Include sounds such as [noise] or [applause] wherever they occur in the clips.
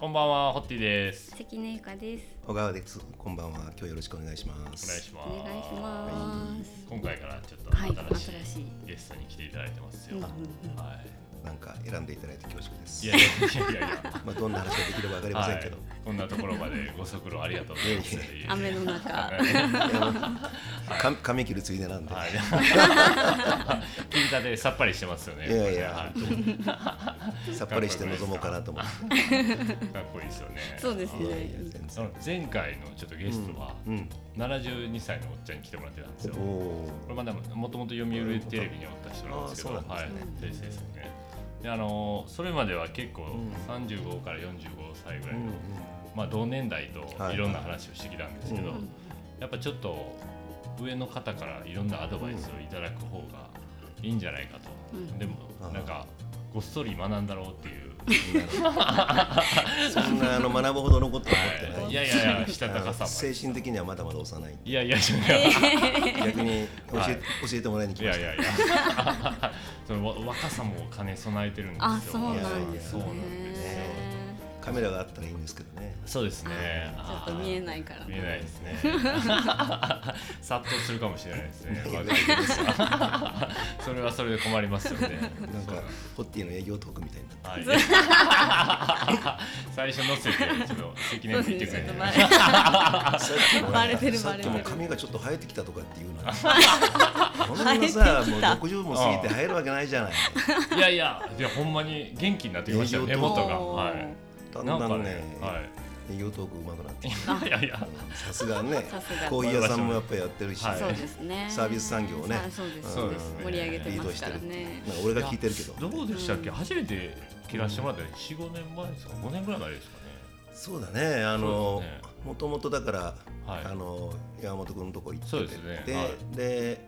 こんばんは、ホッティです。関根ゆかです。小川です。こんばんは。今日よろしくお願いしまお願いす。します。お願いします。今回からちょっとはい新しい新しいゲストに来ていただいてますよ。うんうんうんはい。なんか選んでいただいて恐縮です。いやいやいやいや。まあどんな話ができればわかりませんけど。はいこんなところまでご足労ありがとうございます。いやい雨の中。か髪切るついでなんで。はい。聞いたでさっぱりしてますよね。いやいやはいさっぱりして臨もうかなと思って。かっこいいですよね。そうですね。全その前回のちょっとゲストはうん。72歳のおっちゃんに来てもらってたんですよ。これまでももともと読売テレビにおった人なんですけど、はい先生ですよね。であのそれまでは結構ん35から45歳ぐらー。うんいの、まあ同年代とはいいろんな話をしてきたんですけど、うんやっぱちょっと上の方からいろんなアドバイスをいただく方がいいんじゃないかと。うんでもなんかごっそり学んだろうっていう。[laughs] そんなあの学ぶほどのことは思ってない。いやいやいやしたたかさ精神的にはまだまだ幼い。いやいや逆に教はいえ教えてもらいに来ました。いやいやいや [laughs] そのわ若さも兼ね備えてるんですよ。あ、そうなんですそうなんですよ。ね。カメラがあったらいいんですけどね。そうですね。ちょっと見えないから。見えないですね。[laughs] 殺到するかもしれないですね。[laughs] それはそれで困りますよね。なんかホッティの営業トークみたいになって。はい。[laughs] 最初のせてちょっと関根そう見て。くれ。バレてるバレてる髪がちょっと生えてきたとかっていうのはこんなさもう60も過ぎて生えるわけないじゃないいやいや、いやほんまに元気になってきましたよ。営業と根元が。はい。だんだんね、はい。営業トーク上手くなってきていやいや。さすがね [laughs] コーヒー屋さんもやっぱりやってるし、はいそうですね。サービス産業をね。そうです。そうで盛り上げてますからリードしてる。ね。なんか俺が聞いてるけど。どうでしたっけ、初めて切らしてもらったの4、5年前ですか、5年ぐらい前ですかね。そうだね。あそのもともとだから、はい。あの山本君のとこ行ってて。そうですね。で,、はい。で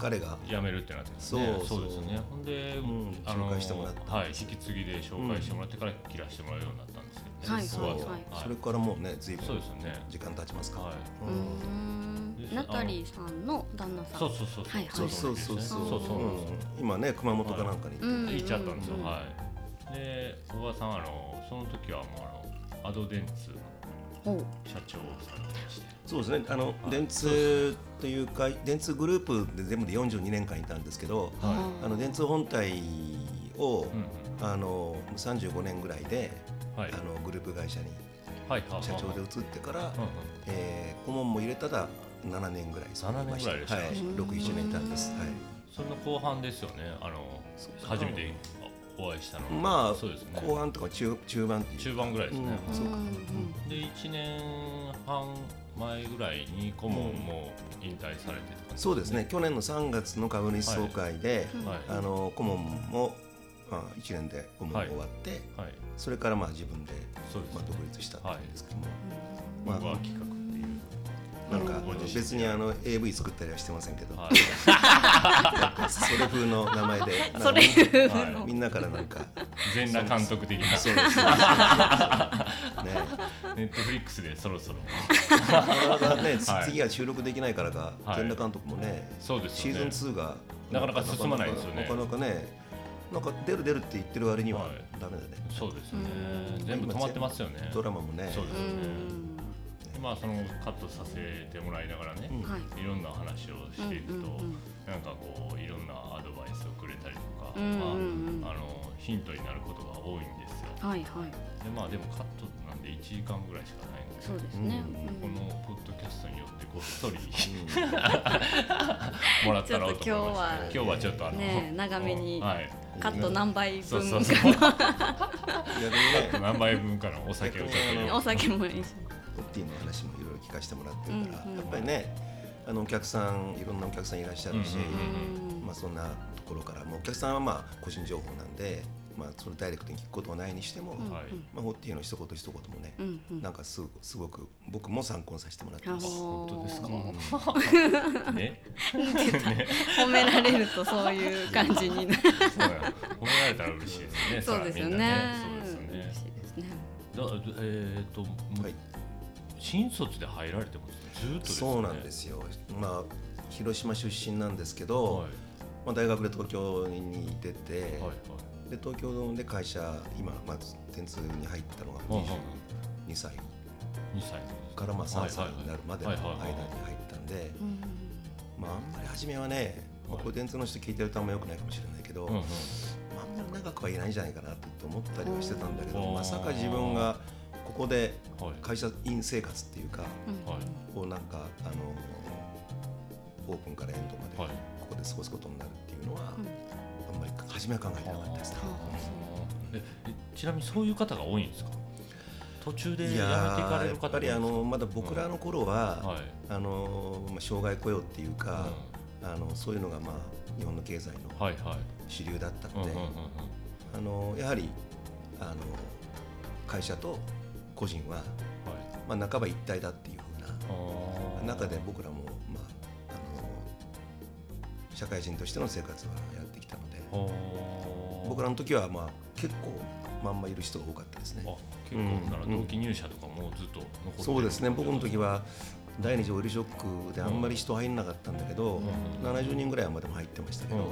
彼が辞めるってなってますそうね。そうそうですね。ほんで、んあの紹介してもらってはい、引き継ぎで紹介してもらってから切らしてもらうようになったんですけどね。はいそう、はいそれからもうね随分そうですよね。時間経ちますから、はい。うーん。ナタリーさんの旦那さん。そうそうそうはいはいそうそうそうそうそうそううん今ね熊本かなんかに行っちゃったんですよ。うんはい。で、小川さんあのその時はもうあのアドデンツほう。社長さんでして。そうですね。あの、い。電通というか電通グループで全部で42年間いたんですけど、はあの電通本体を、うんあの35年ぐらいで、うん。はい。あのグループ会社にはい。はいはい。社長で移ってから、うんうん。えー顧問も入れたら7年ぐらいそこにいました。7年ぐらいでしたはい、61年いたんです、はい。その後半ですよね。あの初めてお会いしたのは。まあ、そうですね。後半とか中中盤中盤ぐらいですね。うんそうか。で1年半前ぐらいに顧問も引退されてって感じそうですね。去年の3月の株主総会で、はい。あの顧問も、まあ、1年で顧問が終わって、はい。それからまあ自分で、まあ、独立したっていうんですけども、まあまあ企画なんか別にあの AV 作ったりはしてませんけど、はい。それ風の名前で。[laughs] それ風はい。の。みんなからなんか全裸監督的な。そうです。[laughs] ねね。ネットフリックスでそろそろ。なかなかね、はい。次は収録できないからか、はい。全裸監督もね、そうですシーズン2がなかなか進まないですよね。なかなかね、なんか出る出るって言ってる割にははい。ダメだね。そうですね。うん全部止まってますよね。ドラマもね。そうですよね。うん。まあそのカットさせてもらいながらねうんはい。いろんな話をしていくとうんうんうんなんかこういろんなアドバイスをくれたりとかうんうんうんまああのヒントになることが多いんですよはいはい。でまあでもカットなんで1時間ぐらいしかないのでそうですね。うんこのポッドキャストによってこっそりうんもらったらと思いましてちょっと今日は今日はちょっとあの、ね長めにはいカット何倍分そうそうそう逆にね、何杯分かのお酒をちょっとお酒もいいし。ポッティの話もいろいろ聞かせてもらってるから、うんうんやっぱりね、あのお客さん、いろんなお客さんいらっしゃるし、うんうんうんまあそんなところから、もうお客さんはまあ個人情報なんで、まあそれダイレクトに聞くことはないにしても、うんはい。まあホッティの一言一言もね、うん。うん。なんかすごすごく僕も参考にさせてもらってます。本当ですか？うん。[laughs] ね。[laughs] 褒められるとそういう感じに褒められたら嬉しいですね。そうですよそらみんなね。そうですよ嬉ねしいですね。だえっ、と、はい新卒で入られてますずーっとですね。そうなんですよ。まあ広島出身なんですけど、はい。まあ大学で東京に出て、はいはい。で東京で会社今まず電通に入ったのがうんうん22歳。2歳からまあ3歳になるまでの間にはいはいはい。入ったんでうんまああんまり初めはね、まあ、これ電通の人聞いてるとあんまよくないかもしれないけど、まあ、あんまり長くはいないんじゃないかなって思ったりはしてたんだけどうんまさか自分がここではい。会社員生活っていうかうんはい。をなんかあのオープンからエンドまではい。ここで過ごすことになるっていうのは、うん。あんまり初めは考えてなかったですね。ええちなみにそういう方が多いんですか？途中でいややめていかーやっれる方ぱりあのまだ僕らの頃は、はい。あのまあ、障害雇用っていうか、あのそういうのがまあ日本の経済の主流だったので、やはりあの会社と個人は、はい。まあ、半ば一体だっていうふうな中で僕らも、まあ、あの社会人としての生活はやってきたので僕らの時は、まあ、結構まんまいる人が多かったですね。あ結構なら同期入社とかもずっと残ってる。そうですね。僕の時は第二次オイルショックであんまり人入んなかったんだけど、うん。70人ぐらいはまでも入ってましたけど、うんうん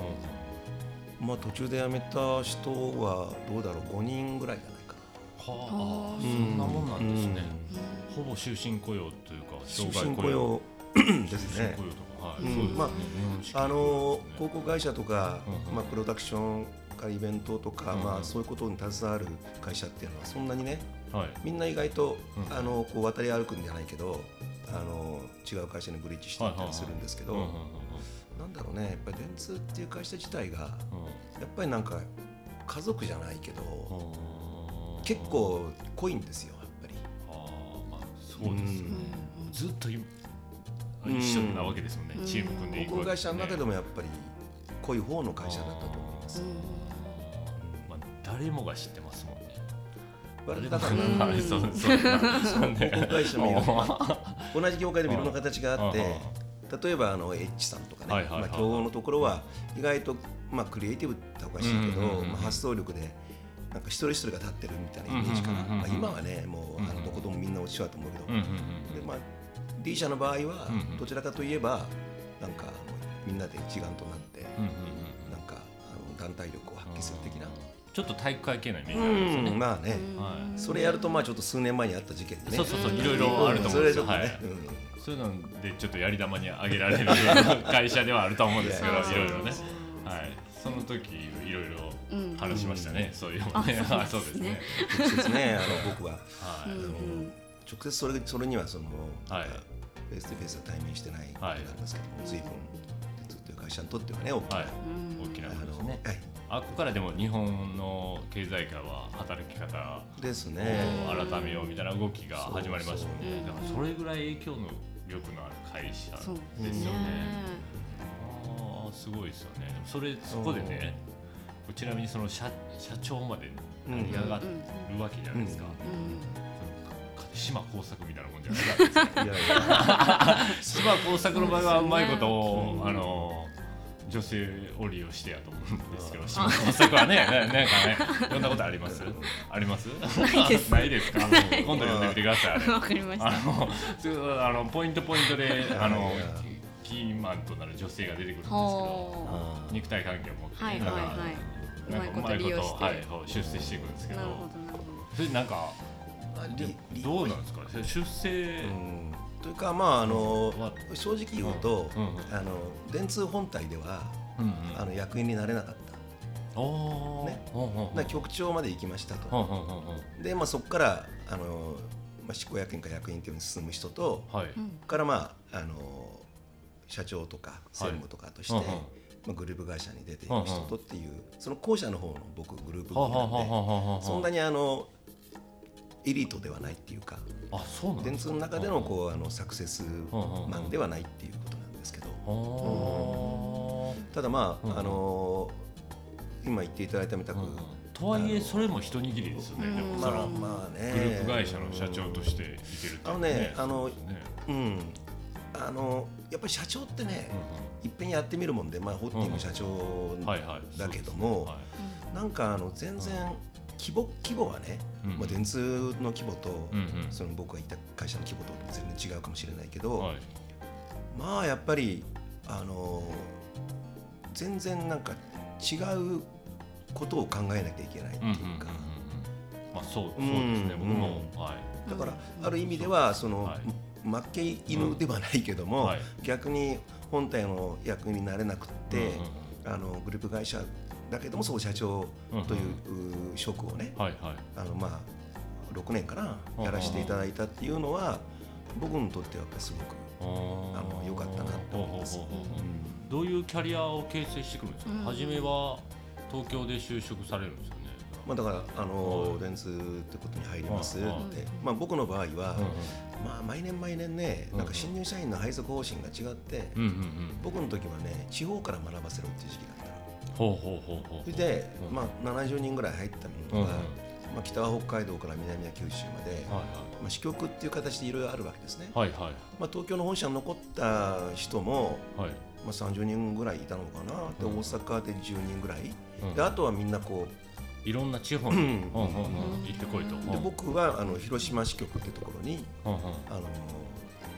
まあ、途中で辞めた人はどうだろう？5人ぐらいじゃなはあそんなもんなんですね、うん。ほぼ終身雇用というか終障害身雇用。ですね。まあうん。あの広告会社とか、まあ、プロダクションかイベントとか、まあ、そういうことに携わる会社っていうのはそんなにねはい。みんな意外と、うん。あのこう渡り歩くんじゃないけどあの違う会社にブリッジしていったりするんですけど、なんだろうねやっぱり電通っていう会社自体がやうん。っぱりなんか家族じゃないけど、うん結構濃いんですよやっぱり。あーまあそうですね、うん。ずっと一緒なわけですもんね、うん。チーム組んでいく航空会社の中でももやっぱり濃い方の会社だったと思います。まあ、誰もが知ってますもんね。うんだからうんそうそう会社も同じ業界でもいろんな形があってうん例えばあの H さんとかね、まあ、競合のところは意外と、まあ、クリエイティブっておかしいけど、まあ、発想力でなんか一人一人が立ってるみたいなイメージかな、うんうんうんうんまあ、今はねもうあのどこでもみんな一緒だと思うけど、うんうんうん。でまあ、D 社の場合はどちらかといえばなんかみんなで一丸となってうんうんうんなんかあの団体力を発揮する的な、ちょっと体育会系なイメージますよね、ん、まあね、はい。それやるとまあちょっと数年前にあった事件でね。そうそうそういろいろあると思うんですよ。それちょっとね、はい。うん。そういうのでちょっとやり玉にあげられる会社ではあると思うんですけどいろいろね。はい。その時いろいろうん話しましたね、そういうのね。ああそうですね。[laughs] 直接ね。あの僕ははい、うんうん。直接それそれにはその、はい。フェイスとフェイスは対面してないことはいなんですけども、随分ずっという会社にとってはね大きな、はいうん大きなあものですねのはい。あここからでも日本の経済界は働き方ですをね。改めようみたいな動きが始まりましたもんねだからそれぐらい影響の力のある会社ですよね。ああすごいですよね。それそこでねちなみにその社社長まで成り上がるわけじゃないですか、島工作みたいなもんじゃないですか。[laughs] 島工作の場合はうまいことを、うん。あの女性を利用してやと思うんですけど島工作はねななんかね読んだことあります？あります？ないです。ないですか？今度読んでみてください [laughs] わかりました。あのあのポイントポイントであのキーマンとなる女性が出てくるんですけど肉体関係を持って、はいはいはいなんかうまいこと利用して。はい、出世していくんですけどなるほどなるほそれなんかーりりどうなんですか？出世うん。というかまああのは正直言うと、うん。うんあの電通本体ではうんうん。あの役員になれなかった。ね。ほんほんほん。だから局長まで行きましたと。ほんほんほんほん。でまあそこからあのまあ執行役員か役員というのに進む人と、はい。からまああの社長とか専務とかとして、まあ、グループ会社に出ていく人とっていう、その後者の方の僕グループなんで、そんなにあのエリートではないっていうか。あそうなん電通の中でのこうあのサクセスマンではないっていうことなんですけど。はただまあ、うんあの今言っていただいたみたく、うんとはいえそれも一握りですよね。まあまあね。グループ会社の社長としていけるってあのねあのうんあのやっぱり社長ってね、いっぺん。やってみるもんで、まあ、ホッティング社長うんはいはい。だけども、はい。なんかあの全然規模規模はね、うんまあ、電通の規模と、うんうん。その僕がいた会社の規模と全然違うかもしれないけど、はい。まあやっぱりあの全然なんか違うことを考えなきゃいけないっていうか、まあそうそうですね、僕も、はい、だからある意味ではその、はい、負け犬ではないけども、はい、逆に本体の役になれなくって、あのグループ会社だけども総社長という職をね、はいはい、あのまあ6年かなやらせていただいたっていうのは僕にとってはやっぱすごくあの良かったなと思います。どういうキャリアを形成してくるんですか、初めは東京で就職されるんですよね？まあ、だからあの電通ってことに入りますって、まあ、僕の場合は、まあ、毎年毎年ねなんか新入社員の配属方針が違って、僕の時はね地方から学ばせろっていう時期だったほうほうほうほうそれで、まあ、70人ぐらい入ったものが、まあ、北は北海道から南は九州まで、はいはい。まあ、支局っていう形でいろいろあるわけですね、はいはい。まあ、東京の本社に残った人も、はい。まあ、30人ぐらいいたのかな。で、大阪で10人ぐらい、であとはみんなこういろんな地方に。行ってこいと。で僕はあの広島支局ってところに、あの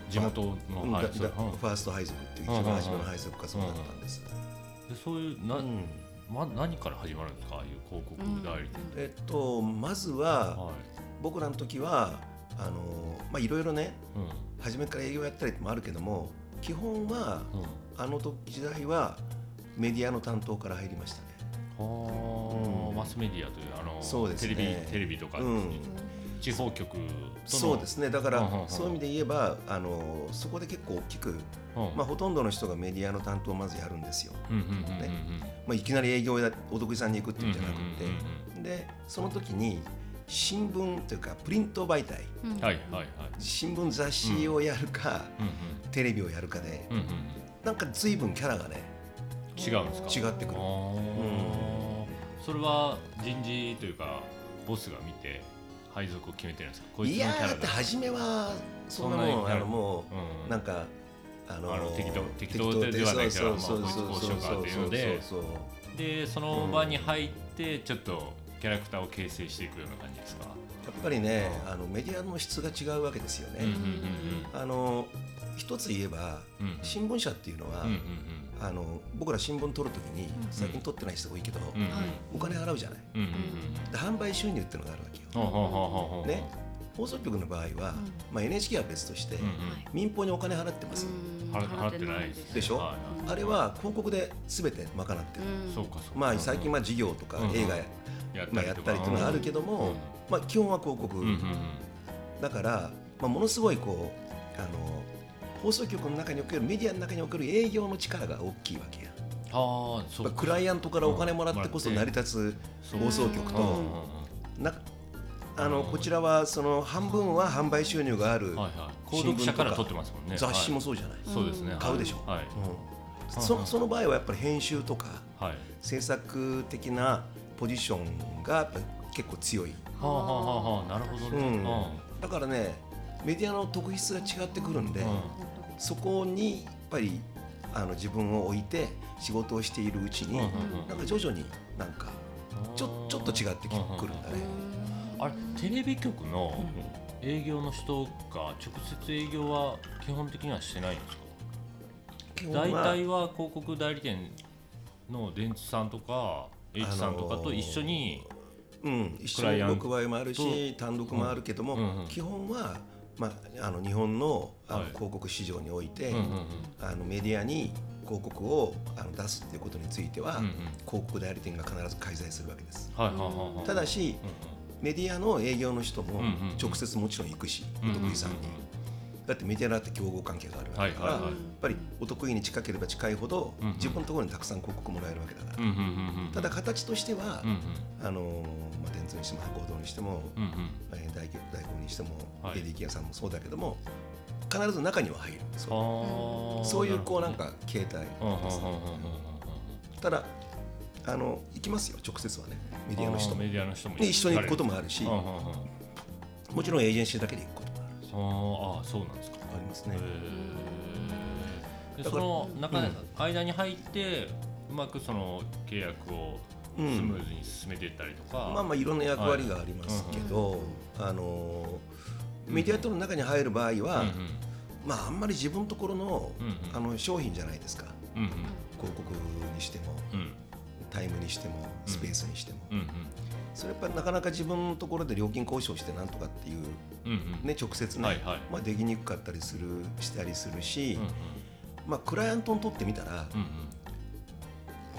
地元のファースト配属っていう一番初めの配属がそうだったんです。でそういうな、うん。ま、何から始まるんですか？ああいう広告代理店、うん、えっとまずは、はい、僕らの時はあのまあいろいろね、うん、初めから営業やったりもあるけども基本は、うん、あの時時代はメディアの担当から入りました。ね。はあ、マスメディアというあのそうです、ね、テレビテレビとか、うん、地方局そうですね。だから、そういう意味で言えばあのそこで結構大きく、まあ、ほとんどの人がメディアの担当をまずやるんですよ。まあ、いきなり営業やお得意さんに行くっていうんじゃなくて、でその時に新聞というかプリント媒体、新聞雑誌をやるか、テレビをやるかで、なんか随分キャラがね違うんですか？違ってくる、うん、それは人事というかボスが見て配属を決めてるんですか？こいやだって初めはそんなもんあのもう、うん、なんかあのー、適当適当ではないけどこいつこうしようかっていうのででその場に入ってちょっとキャラクターを形成していくような感じですか？やっぱりねあのメディアの質が違うわけですよね。あの一つ言えば、新聞社っていうのは、あの僕ら新聞取るときに最近取ってない人多いけど、お金払うじゃない、で販売収入っていうのがあるわけよ。ね、放送局の場合は、まあ、NHK は別として、民放にお金払ってます。払ってないでしょ、あれは広告で全て賄ってる、まあ、最近は事業とか映画や,、まあ、やったりっていうのはあるけども、まあ、基本は広告、だから、まあ、ものすごいこうあの放送局の中におけるメディアの中における営業の力が大きいわけや。あそうクライアントからお金もらってこそ成り立つ放送局と、なあのこちらはその半分は販売収入がある購読者から取ってますもんね。雑誌もそうじゃない、そうですね。買うでしょ、はい。うん、そその場合はやっぱり編集とか、はい、制作的なポジションがやっぱ結構強い。はあはあはあ、なるほどね、うん、だからねメディアの特質が違ってくるんで、うん、そこにやっぱりあの自分を置いて仕事をしているうちに、うん、なんか徐々になんかちょちょっと違ってくるんだね。あれテレビ局の営業の人が直接営業は基本的にはしてないんですか？大体は広告代理店の電通さんとか H さんとかと一緒に、うん、一緒に動く場合もあるし単独もあるけども、基本は、まあ、あの日本のあの広告市場において、あのメディアに広告をあの出すっていうことについては、広告代理店が必ず開催するわけです。ただし、メディアの営業の人も直接もちろん行くし、お得意さんに。だってメディアだって競合関係があるわけだから、やっぱりお得意に近ければ近いほど、自分のところにたくさん広告もらえるわけだから、ただ形としては、あのまあ、電通にしても博報堂にしても、大大工にしても、エディケアさんもそうだけども必ず中には入る。そう。そういうこうなんか形態ただあの行きますよ直接はね。メディアの人も。メディアの人も一緒に行くこともあるし。もちろんエージェンシーだけで行くこともあああそうなんですか。ありますね。でその中、うん、間に入ってうまくその契約をスムーズに進めていったりとか、うん、まあまあいろんな役割がありますけど、はい、あのメディアとの中に入る場合は、うんうん、まああんまり自分のところの,、あの商品じゃないですか、うんうん、広告にしても、タイムにしてもスペースにしても、それやっぱりなかなか自分のところで料金交渉してなんとかっていう、ね、直接ね、まあ、できにくかったりするしたりするし、まあ、クライアントにとってみたら、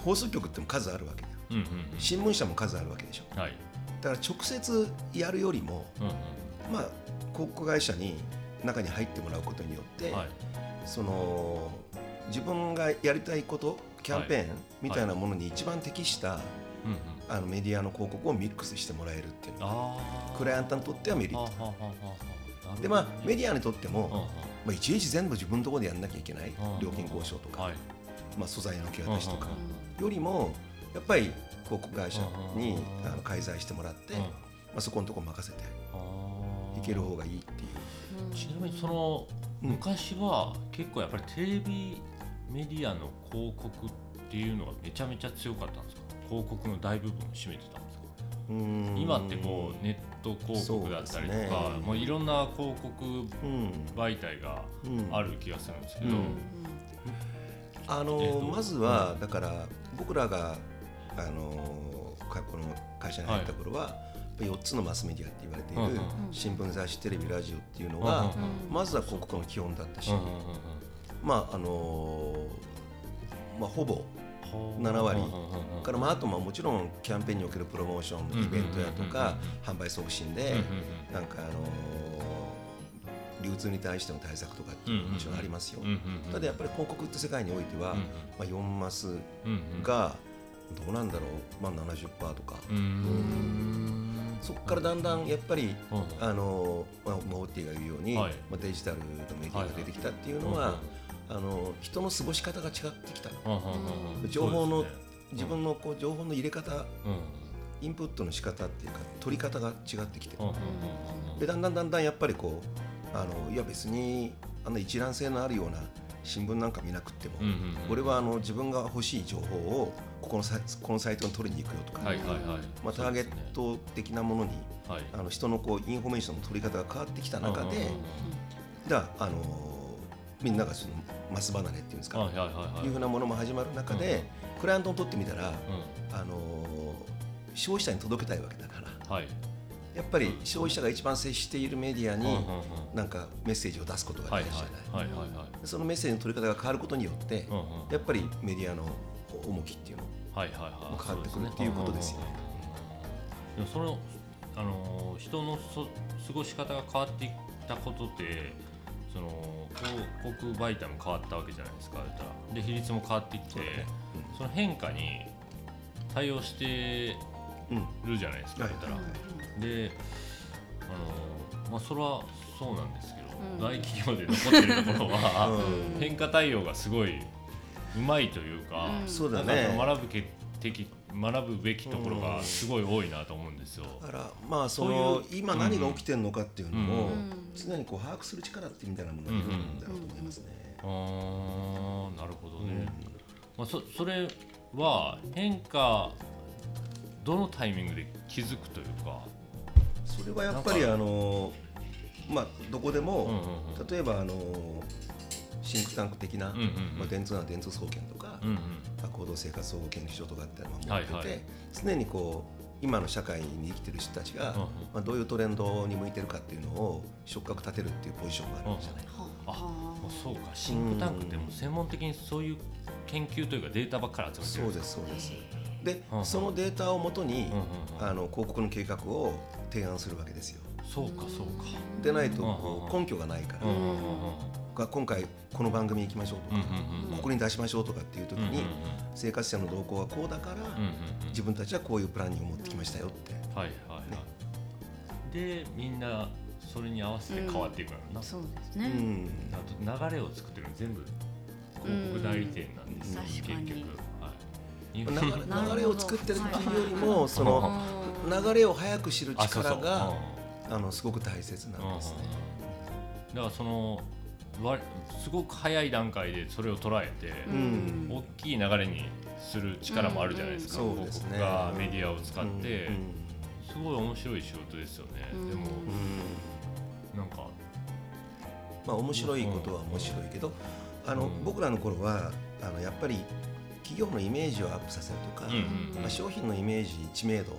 放送局っても数あるわけだ、新聞社も数あるわけでしょ、はい、だから直接やるよりも、まあ、広告会社に中に入ってもらうことによって、はい、その自分がやりたいことキャンペーンみたいなものに一番適した、あのメディアの広告をミックスしてもらえるっていうのがクライアントにとってはメリット。でまあメディアにとっても、まあ、いちいち全部自分のところでやんなきゃいけない料金交渉とか、まあ、素材の受け渡しとか。よりもやっぱり広告会社にあの介在してもらって、まあ、そこのところ任せていける方がいいっていう。ちなみにその昔は結構やっぱりテレビメディアの広告っていうのがめちゃめちゃ強かったんですか？広告の大部分を占めてたんですか今ってこうネット広告だったりとか、ね、もういろんな広告媒体がある気がするんですけど、あの、えー、まずはだから僕らがあのこの会社に入った頃は、はい、4つのマスメディアって言われている新聞雑誌テレビラジオっていうのがまずは広告の基本だったしまああのまあほぼ7割から、まあ、あとまあもちろんキャンペーンにおけるプロモーションイベントやとか販売促進でなんかあの流通に対しての対策とかっていうのももちろんありますよ。ただやっぱり広告って世界においては、まあ、4マスがどうなんだろう、まあ、70%とか。そこからだんだんやっぱり、あのまあ、モーティが言うように、まあ、デジタルのメディアが出てきたっていうのは、あの人の過ごし方が違ってきた、情報の、自分のこう情報の入れ方、インプットの仕方っていうか取り方が違ってきて、でだんだんだんだんやっぱりこうあのいや別にあの一覧性のあるような新聞なんか見なくても、俺はあの自分が欲しい情報をここのサこのサイトに取りに行くよとか、まあ、ターゲット的なものに、あの人のこうインフォメーションの取り方が変わってきた中で、だあのみんながそのマス離れっていうんですか、はいはいはい、い。うふうなものも始まる中で、うん、クライアントにとってみたら、うん、あの消費者に届けたいわけだから、はい、やっぱり消費者が一番接しているメディアになんかメッセージを出すことが大事じゃない。そのメッセージの取り方が変わることによってやっぱりメディアの重きっていうのも変わってくるっていうことですよね。そのあの人のそ過ごし方が変わっていったことってその広告媒体も変わったわけじゃないですかで比率も変わっていって、うん、その変化に対応してるじゃないですか、言ったら。であの、まあ、それはそうなんですけど、うん、大企業で残ってるところは、[laughs] 変化対応がすごいうまいというか、そうだね。学ぶけ的学ぶべきところがすごい多いなと思うんですよ。だからまあその今何が起きてるのかっていうのを常にこう把握する力ってみたいなものがいるんだろうと思いますね。ああなるほどね。まあそそれは変化どのタイミングで気づくというか？それはやっぱりあのまあどこでも例えばあのシンクタンク的な、まあ、電通な電通総研とか、うんうん、行動生活総合研究所とかっていうのを持ってて、はい。はい、常にこう今の社会に生きてる人たちが、うんうん、まあ、どういうトレンドに向いてるかっていうのを触覚立てるっていうポジションがあるんじゃないか、うん、あ。そうか。シンクタンクっても専門的にそういう研究というかデータばっかり集めてる。そうですそうです。で、うんうん、そのデータをもとに、うんうんうん、あの広告の計画を提案するわけですよ。そうかそうか。でないと根拠がないから、うんうんうんが今回この番組行きましょうとか、ここに出しましょうとかっていう時に、生活者の動向はこうだから、自分たちはこういうプランニングを持ってきましたよって。はいはいはい、でみんなそれに合わせて変わっていくのな、そうですね、あと流れを作ってるの全部広告代理店なんです、結局。[laughs] 流れを作ってるっていうよりも、その流れを早く知る力があのすごく大切なんですね。だからそのすごく早い段階でそれを捉えて、うん、大きい流れにする力もあるじゃないですか、うん。うん、広告がメディアを使って、すごい面白い仕事ですよね、でも、なんかまあ面白いことは面白いけど、あの僕らの頃はあのやっぱり企企業のイメージをアップさせるとか、まあ、商品のイメージ知名度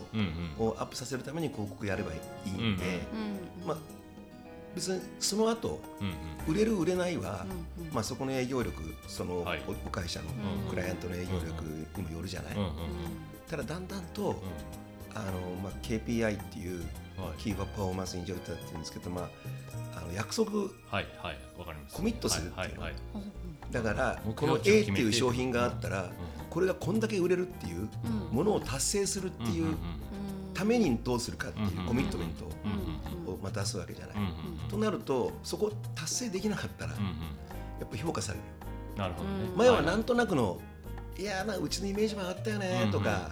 をアップさせるために広告やればいいんで、まあ、別にその後、売れる売れないは、まあ、そこの営業力そのお会社のクライアントの営業力にもよるじゃない。ただだんだんと、あのまあ、KPI っていう、 Key Performance Indicator っていうんですけど、まあ、あの約束、はいはい、コミットするっていうの、だからこの A っていう商品があったら、これがこんだけ売れるっていうものを達成するっていうためにどうするかっていうコミットメントをまた出すわけじゃない。となるとそこ達成できなかったらやっぱ評価される。なるほどね、前はなんとなくのいやなうちのイメージも上がったよねとか、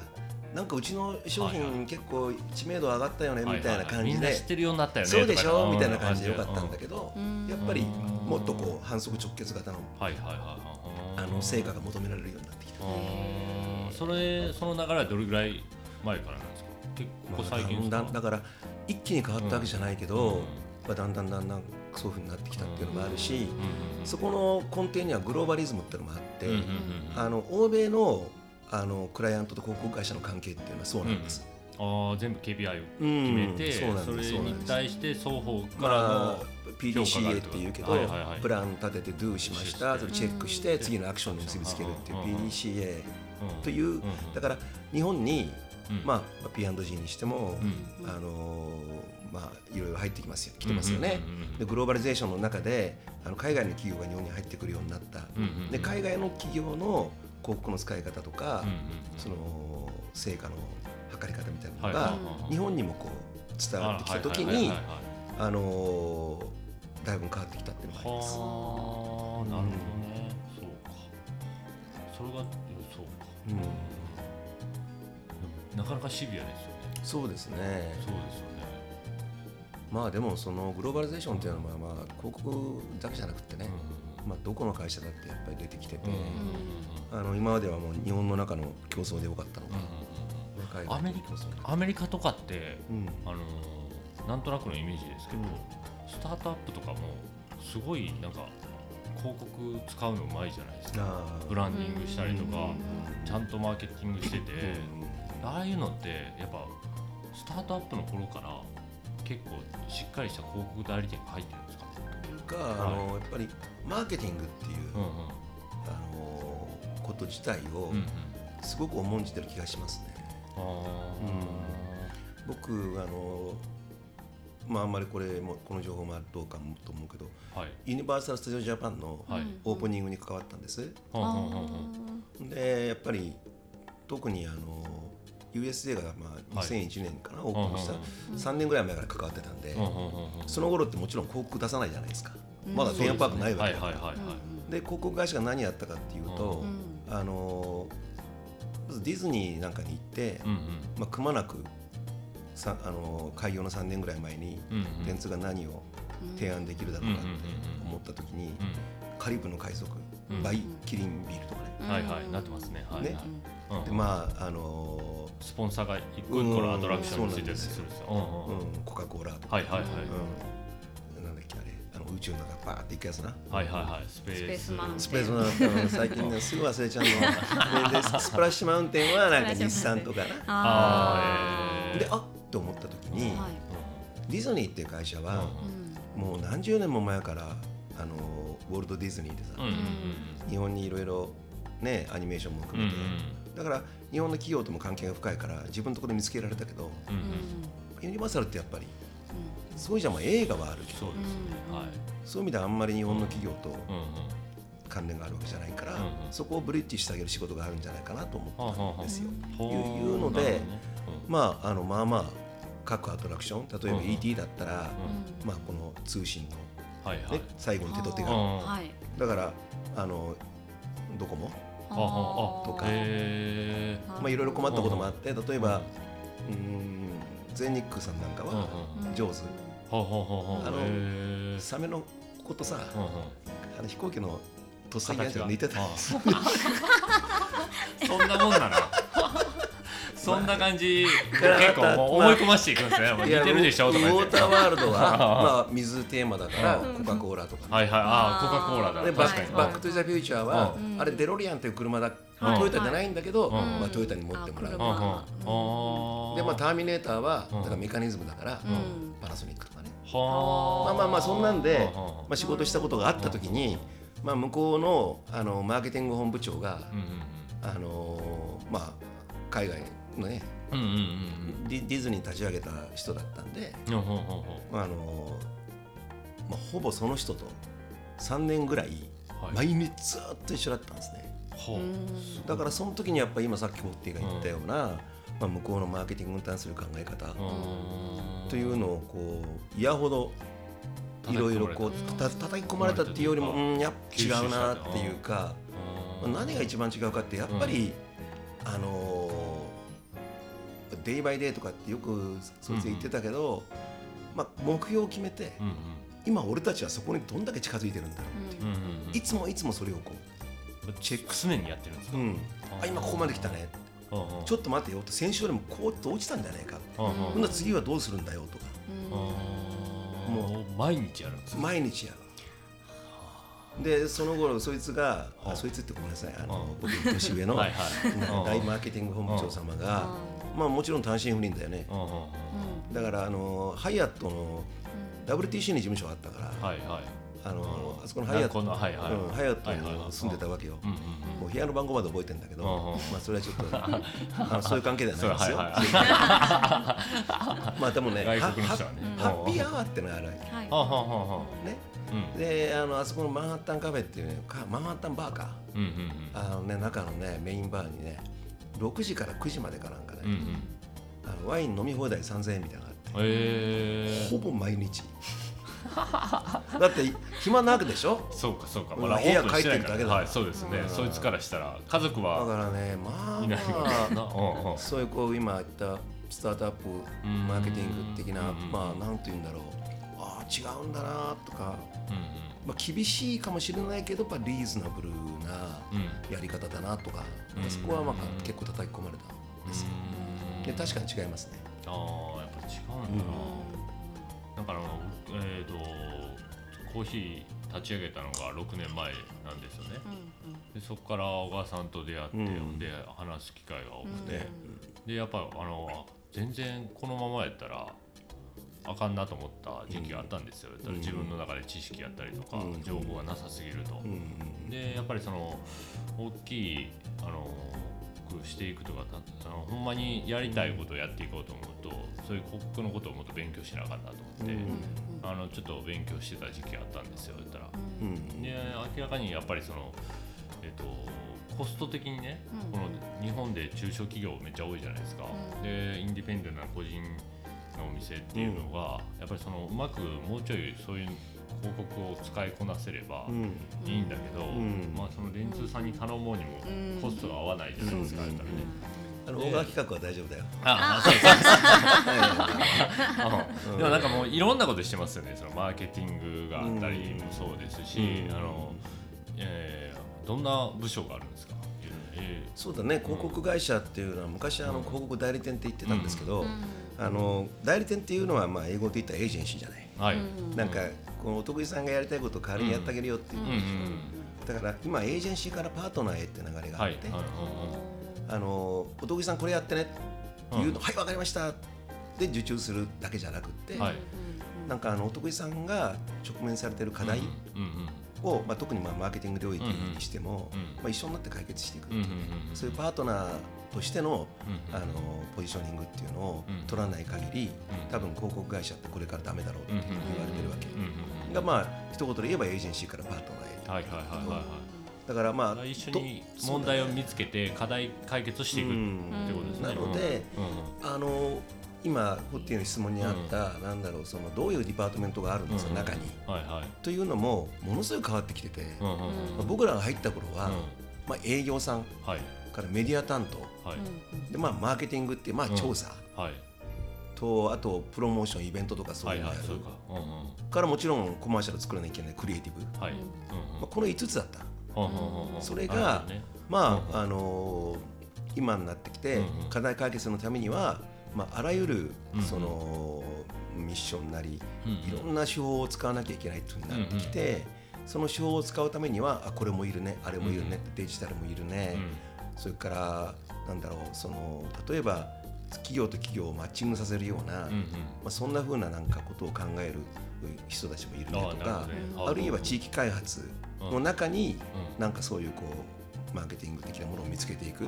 なんかうちの商品結構知名度上がったよねみたいな感じで、知ってるようになったよねそうでしょ？みたいな感じでよかったんだけど、やっぱりもっとこう反則直結型のあの成果が求められるようになってきた。それその流れはどれぐらい前からなんですか結構最近だだから一気に変わったわけじゃないけど、まあ、だんだんだんだんそういうふうになってきたっていうのもあるし、そこの根底にはグローバリズムっていうのもあって、あの欧米のあのクライアントと広告会社の関係っていうのはそうなんです。あ全部 KPI を決めて、そうなんですそれに対して双方からの、まあ、PDCA っていうけど、プラン立てて Do しましたそれチェックして次のアクションに結びつけるっていう PDCA という、だから日本に、まあ、P&G にしても、あのまあ、いろいろ入ってきますよ来てますよね、でグローバリゼーションの中であの海外の企業が日本に入ってくるようになった、で海外の企業の広告の使い方とか、その成果の測り方みたいなのが、日本にもこう伝わってきた時にあのだいぶ変わってきたっていうのがあります。なるほどね、そうか。それがそうか、うん、なかなかシビアですよね。そうですね。そうですよね。まあでもそのグローバリゼーションっていうのはまあ広告だけじゃなくてね、まあ、どこの会社だってやっぱり出てきてて、あの今まではもう日本の中の競争でよかったのが、アメリカアメリカとかって、あのなんとなくのイメージですけど、スタートアップとかもすごいなんか広告使うのうまいじゃないですか。ブランディングしたりとか、ちゃんとマーケティングしてて、ああいうのってやっぱスタートアップの頃から結構しっかりした広告代理店が入ってるんですか？か、あのやっぱりマーケティングっていう、うんうん、あのこと自体をすごく重んじてる気がしますね。うん、僕あのまあ、あんまりこれもこの情報もどうかもと思うけど、はい、ユニバーサル・スタジオ・ジャパンのオープニングに関わったんです。でやっぱり特にあの USJ がまあ2001年かな、オープンした。3年ぐらい前から関わってたんで、その頃ってもちろん広告出さないじゃないですか、まだテーマパークないわけだから。で広告会社が何やったかっていうと、あのまずディズニーなんかに行って、まあ、くまなくさあの開業の3年ぐらい前に、電通が何を提案できるだろうかって思った時に、カリブの海賊、バイキリンビールとかね、はいはい。なってますね。はい、ねでまああのスポンサーが一個一個のアトラクションについてるんですよ、コカ・コーラとか、はいはいはい。うん、なんだっけあれ。あの宇宙の中バーって行くやつな。はいはいはい。スペースマウンテン。スペースマウンテン。最近ねすぐ忘れちゃうので [laughs] スプラッシュマウンテンはなんか日産とかな。[laughs] あであっと思った時に、ディズニーっていう会社は、もう何十年も前からあのウォルト・ディズニーでさ、日本にいろいろねアニメーションも含めて、だから日本の企業とも関係が深いから自分のところで見つけられたけど、ユニバーサルってやっぱりすごいじゃん、まあ、映画はあるけどそうです、ね。はい、そういう意味ではあんまり日本の企業と関連があるわけじゃないから、そこをブリッジしてあげる仕事があるんじゃないかなと思ってたんですよ。いうので、まああのまあまあ各アトラクション例えば ET だったら、まあ、この通信の、ね最後に手と手がだからあのどこもとか、まあ、いろいろ困ったこともあって例えばうん全日空さんなんかは上手。あのサメのことさあの飛行機のとっさに似てたそんなもんなの？そんな感じ、[laughs] 結構もう思い込ましていくんですね、まあ、似てるでしょとかウォーターワールドは、[laughs] まあ、水テーマだからコカ・コーラとか、はいはい。ああコカ・コーラだ。でバック・トゥ・ザ・フューチャーは、あれデロリアンという車だトヨタじゃないんだけど、まあ、トヨタに持ってもらう、でまあターミネーターはだからメカニズムだから、パナソニックとかね。まあまあまあそんなんで、まあ、仕事したことがあった時に、まあ、向こうのあのマーケティング本部長が、あのまあ海外のねディズニー立ち上げた人だったんで、あのまあ、ほぼその人と3年ぐらい毎日ずっと一緒だったんですね。だからその時にやっぱり今さっきホッティが言ったような、まあ、向こうのマーケティングに対する考え方。というのをこう嫌ほどいろいろこうた。叩き込まれたっていうよりも、うん、やっぱ違うなっていうか、まあ、何が一番違うかってやっぱり、あのデイバイデイとかってよくそいつ言ってたけど、まあ、目標を決めて、今俺たちはそこにどんだけ近づいてるんだろう。っていう、いつもいつもそれをこうチェック常にやってるんですか、うん、あ今ここまで来たねちょっと待ってよと先週よりもこうと落ちたんじゃないかほんな次はどうするんだよとか。もう。毎日やるんです毎日やる。でその頃そいつがあ。そいつってごめんなさい。あの僕年上の [laughs] 大マーケティング本部長様がまあもちろん単身赴任だよね。だからあのハイアットの WTC に事務所があったから、はいはい、あのあそこのハイアット、はいはい。うん、ハイアットに住んでたわけよ、もう部屋の番号まで覚えてるんだけど、まあそれはちょっと [laughs] あのそういう関係ではないですよ。まあでもね、ハッピーアワーってのがあるわけ。ね。であのあそこのマンハッタンカフェっていうねマンハッタンバーか、あのね中のねメインバーにね6時から9時までかなんかね、あのワイン飲み放題3000円みたいなのがあって、ほぼ毎日。[laughs] だって暇なわけでしょ？そうかそうか、まあ、部屋帰ってるだけだ、はい、そうですね、そいつからしたら家族はだからねまあそういうこう今言ったスタートアップマーケティング的なまあなんて言うんだろう。ああ違うんだなとか、まあ、厳しいかもしれないけどやっぱリーズナブルなやり方だなとか、そこはまあ結構叩き込まれた。んですよ。で確かに違いますね。ああやっぱ違うんだな、だからえーと、コーヒー立ち上げたのが6年前なんですよね、うんうん、でそこから小川さんと出会って、うん、で話す機会が多くて、うん、でやっぱあの全然このままやったらあかんなと思った時期があったんですよ、うん、自分の中で知識やったりとか、情報がなさすぎると、でやっぱりその大きいあのくしていくとかあのほんまにやりたいことをやっていこうと思うとそういう国国のことをもっと勉強しなあかんなと思って、うん、あのちょっと勉強してた時期があったんですよ言ったら。うん、で明らかにやっぱりその、えっと、コスト的にね、この日本で中小企業めっちゃ多いじゃないですか。でインディペンデントな個人のお店っていうのが、やっぱりそのうまくもうちょいそういう広告を使いこなせればいいんだけど、まあ、その電通さんに頼もうにもコストが合わないじゃないですか、あれからね。あの大川企画は大丈夫だよ。ああ、そうです。[laughs] でもなんかもういろんなことしてますよね。そのマーケティングがあったりもそうですし、あの、えー、どんな部署があるんですか？えー、そうだね。広告会社っていうのは昔あの広告代理店って言ってたんですけど、あの代理店っていうのはまあ英語で言ったらエージェンシーじゃない。はい、なんかこのお得意さんがやりたいことを代わりにやってあげるよっていう、だから今エージェンシーからパートナーへって流れがあって、あのお得意さんこれやってねって言うの、はい分かりました。で受注するだけじゃなくて、なんかあのお得意さんが直面されてる課題を、まあ、特にまあマーケティング領域にしても、まあ、一緒になって解決していく。っていう、そういうパートナーとしての,、あのポジショニングっていうのを取らない限り、多分広告会社ってこれからダメだろうって言われてるわけ、がまあ一言で言えばエージェンシーからパートナーへ、はいはいはいはいだからまあ一緒に問題を見つけて課題解決していくってことですね。なので、あの今ホッティの質問にあった、なんだろうそのどういう department があるんですか、中に、はいはい、というのもものすごい変わってきてて、僕らが入った頃は、まあ、営業さん、はい、からメディア担当、はい、でまあマーケティングってまあ調査、はい、とあとプロモーションイベントとかそういうのやる、か。うんうん、からもちろんコマーシャル作らなきゃいけないクリエイティブ、はい。うんうん。まあ、この5つだった、それが、ね、まあ、あのー、今になってきて、課題解決のためには、まあ、あらゆるその、ミッションなり、いろんな手法を使わなきゃいけないとなってきて、その手法を使うためにはあこれもいるねあれもいるね、うん、デジタルもいるね、それからなんだろうその例えば企業と企業をマッチングさせるような、まあ、そんなふうななんかことを考える人たちもいるねとかあるいは地域開発の中に、なんかそういうこうマーケティング的なものを見つけていく。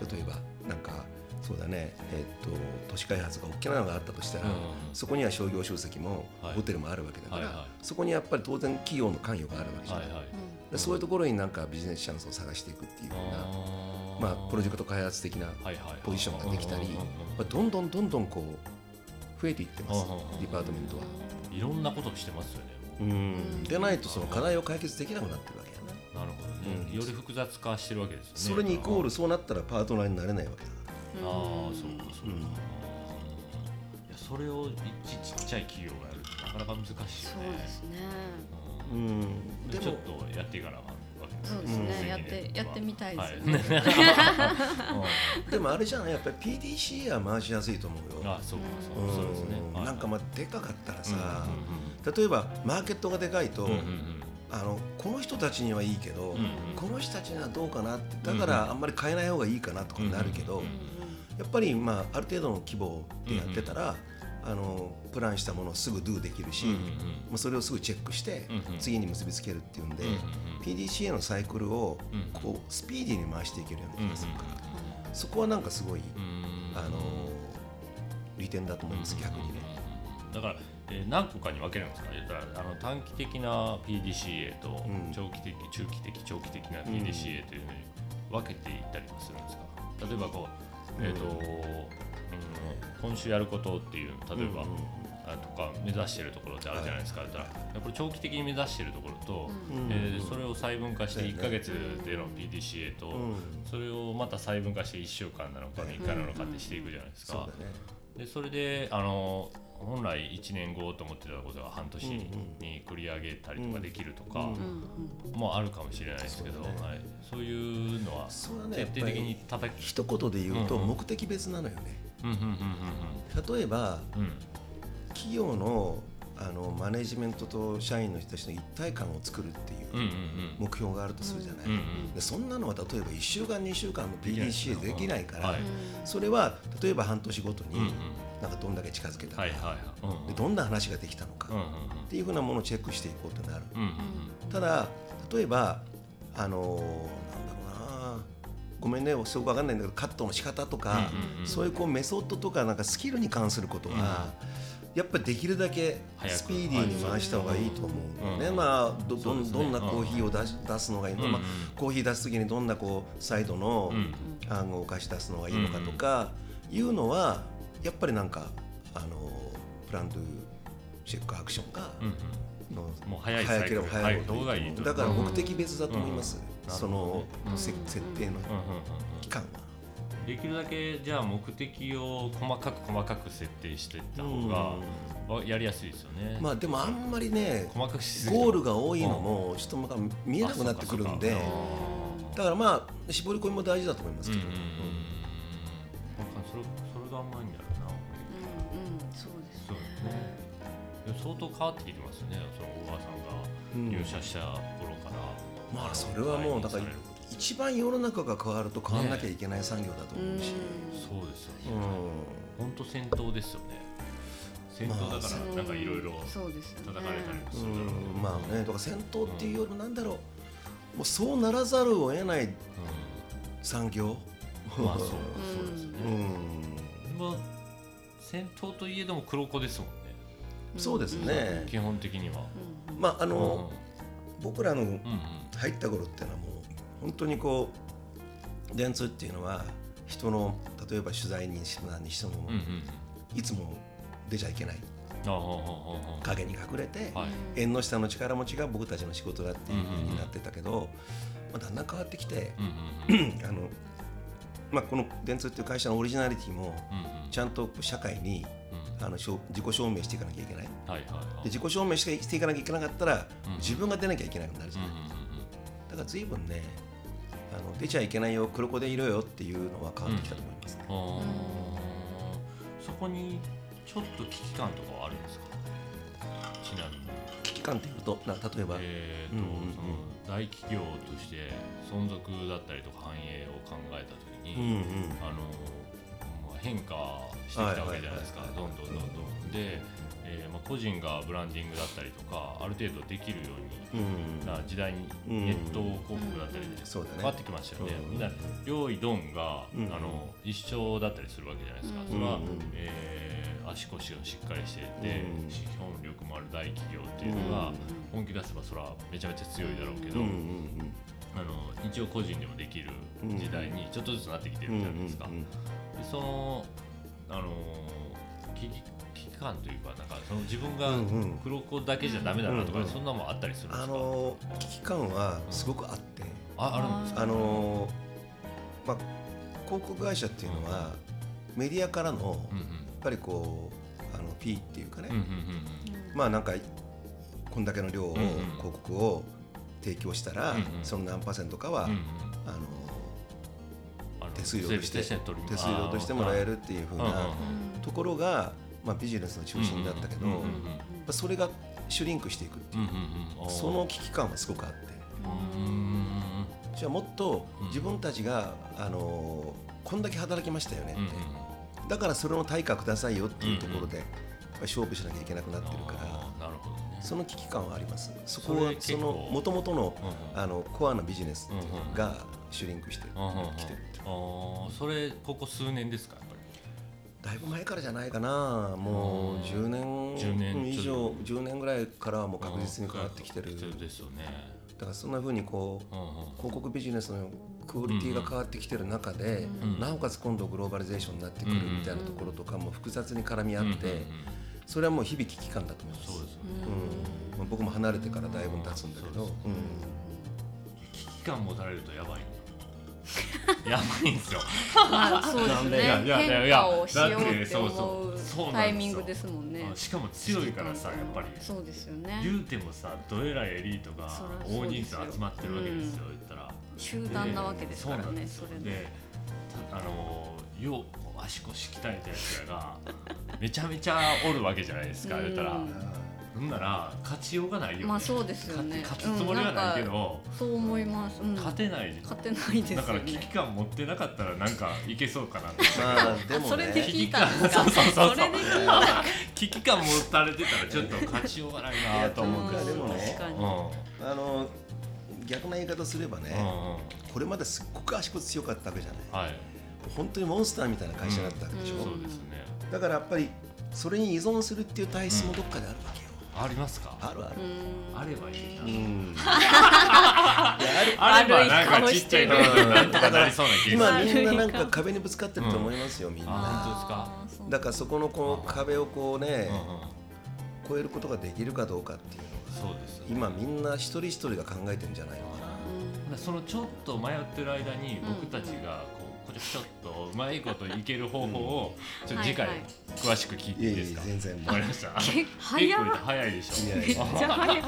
例えばなんかそうだね、えーと、都市開発が大きなのがあったとしたら、うん、そこには商業集積も、はい、ホテルもあるわけだから、はいはい、そこにやっぱり当然企業の関与があるわけじゃない、はいはい、そういうところになんかビジネスチャンスを探していくっていうようなまあ、プロジェクト開発的なポジションができたり、まあ、どんどんどんどんこう増えていってますdepartment は。いろんなことしてますよね。うん。でないとその課題を解決できなくなってるわけや。な。なるほどより複雑化してるわけですよね。それにイコールそうなったらパートナーになれないわけだ。ああそうかそうか、うん、いやそれをちちっちゃい企業がやるってなかなか難しいよね。そうですね。うん、でちょっとやっていかなそうですね、やってやってみたいですよね。[laughs] でもあれじゃないやっぱり PDCA は回しやすいと思うよ。あそうかそうですね。なんかまあでかかったらさ、例えばマーケットがでかいと、あのこの人たちにはいいけど、この人たちにはどうかなってだからあんまり変えない方がいいかなとかなるけど、やっぱりまあある程度の規模でやってたら、あのプランしたものをすぐ do できるし、まあ、それをすぐチェックして次に結びつけるっていうんで、PDCA のサイクルをこうスピーディーに回していけるような気がするから、そこはなんかすごい、あの利点だと思います、逆にね。だからえー、何個かに分けるんですか？あの短期的な PDCA と長期的、うん、中期的長期的な PDCA というふうに分けていったりもするんですか？例えばこう、えーとうん、今週やることっていう例えば、あとか目指しているところってあるじゃないですか、はい、らこれ長期的に目指しているところと、うん、えー、それを細分化して1か月での PDCA と、うん、それをまた細分化して1週間なのか3日なのかってしていくじゃないですか。でそれであの本来1年後と思ってたことが半年に繰り上げたりとかできるとかもあるかもしれないですけど、はい、そういうのは徹底的に叩き一言で言うと目的別なのよね。例えば、企業のあのマネジメントと社員の人たちの一体感を作るっていう目標があるとするじゃない、でそんなのは例えば1週間2週間の PDCA できないから、それは例えば半年ごとになんかどんだけ近づけたか、でどんな話ができたのか、っていうふうなものをチェックしていこうとなる、ただ例えばあのなんだろうな。ごめんねすごく分かんないんだけどカットの仕方とか、そういうこうメソッドとかなんかスキルに関することは、やっぱりできるだけスピーディーに回した方がいいと思うね、まあどどどんなコーヒーを出し出すのがいいのか、まあ、コーヒー出す時にどんなこうサイドの暗号を貸し出すのがいいのかとかいうのはやっぱりなんかあのプランドゥチェックアクションが、のもう早い早ければ早い方がいいだから目的別だと思います、その、設定の期間は。できるだけじゃあ目的を細かく細かく設定していった方がやりやすいですよね。まあでもあんまりね細かくしゴールが多いのもちょっと見えなくなってくるんでだからまあ絞り込みも大事だと思いますけど。うんうん、そ相当変わってきてますよね。その小川さんが入社した頃から。まあそれはもうだから一番世の中が変わると変わらなきゃいけない産業だと思うし、ね、そうですよね。本当戦闘ですよね。戦闘だからなんかいろいろ叩かれたりもする。だろうまあねだから戦闘っていうよりもなんだろう。もうそうならざるを得ない産業、まあそうそうですね、うん、戦闘といえども黒子ですもんね。そうですね。基本的には。まああの、僕らの入った頃っていうのはもう本当にこう電通っていうのは人の例えば取材にしても何にしても、いつも出ちゃいけない。影に隠れて、はい、縁の下の力持ちが僕たちの仕事だっていうふうになってたけど、まあ、だんだん変わってきて、[clears throat] あのまあ、この電通っていう会社のオリジナリティもちゃんと社会に、あの自己証明していかなきゃいけない、はいはいはい、で自己証明していかなきゃいけなかったら、自分が出なきゃいけなくなるじゃない、うんうんうん、だから随分ねあの出ちゃいけないよ黒子でいろよっていうのは変わってきたと思います、ね。うん、そこにちょっと危機感とかはあるんですか？ちなみに。危機関っていうとな例えば、えーと、うんうん、その大企業として存続だったりとか繁栄を考えた時に、うんうん、あのまあ、変化してきたわけじゃないですか、どんどんどんどん。でえーまあ、個人がブランディングだったりとかある程度できるようにな時代にネット広告だったりで変わってきましたよね。みんな用意ドンが、あの一緒だったりするわけじゃないですか。それは、えー、足腰がしっかりしていて、資本力もある大企業っていうのが本気出せばそれはめちゃめちゃ強いだろうけど。あの一応個人でもできる時代にちょっとずつなってきてるじゃないですか。でそのあの危機感というかなんかその自分が黒子だけじゃダメだなとか、うんうん、そんなもんあったりするんですか、あの危機感はすごくあって、ああるんですか？あのまあ広告会社っていうのは、メディアからの、やっぱりこうあの P っていうかね、まあなんかこんだけの量を、広告を提供したら、その何パーセントかは、あの手数料として手数料としてもらえるっていうふうなところがまあ、ビジネスの中心だったけど、それがシュリンクしていくっていう,、その危機感はすごくあって。じゃあもっと自分たちが、あのこんだけ働きましたよねって、だからそれの対価くださいよっていうところで、勝負しなきゃいけなくなってるから、ね、その危機感はあります。そこはそのもともとの,、あのコアなビジネスがシュリンクしてきてるあそれここ数年ですかだいぶ前からじゃないかな。もう10年以上10年ぐらいからはもう確実に変わってきてる。ですよね。だからそんなふうにこう広告ビジネスのクオリティが変わってきてる中でなおかつ今度グローバリゼーションになってくるみたいなところとかも複雑に絡み合ってそれはもう日々危機感だと思いますそうですうん僕も離れてからだいぶ経つんだけど危機感持たれるとやばい [laughs] やばいんですよ。まあそうですね。変化をしようって思うタイミングですもんね。しかも強いからさやっぱり。そうですよね。言うてもさどえらいエリートが大人数集まってるわけですよ、言ったら。集団なわけですからねそれで。あのよう足腰鍛えたやつらがめちゃめちゃおるわけじゃないですか、言ったら。なんなら勝ちようがないよ、まあそうですよね。勝つつもりはないけど、そう思います、勝てない勝てないです、だから危機感持ってなかったらなんかいけそうかなまあでも、それで聞いたんですか？[laughs] そうそうそうそう。危機感持たれてたらちょっと勝ちようがないなと思うけどでもね、あの逆な言い方すればね、これまですっごく足腰強かったわけじゃない、はい、本当にモンスターみたいな会社だったわけでしょ、そうですね。だからやっぱりそれに依存するっていう体質もどっかであるわけよ、ありますか？あるある。あればいいな、うん、[laughs] あればなんかちっちゃいのなんとかなりそうな気が今みんななんか壁にぶつかってると思いますよ、みんな。本当ですか？だからそこのこの壁をこうね、超えることができるかどうかっていうのがそうです、今みんな一人一人が考えてるんじゃないのかな。そのちょっと迷ってる間に僕たちがこちょっとうまいこといける方法をちょっと次回詳しく聞いていいですか？全然わかりました。[laughs] 早早いでしょ。めっちゃ早い。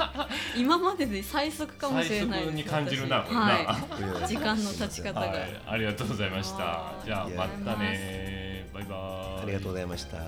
今までで最速かもしれない。に感じるな。はい。時間の経ち方が。ありがとうございました。じゃあまたね。バイバイ。ありがとうございました。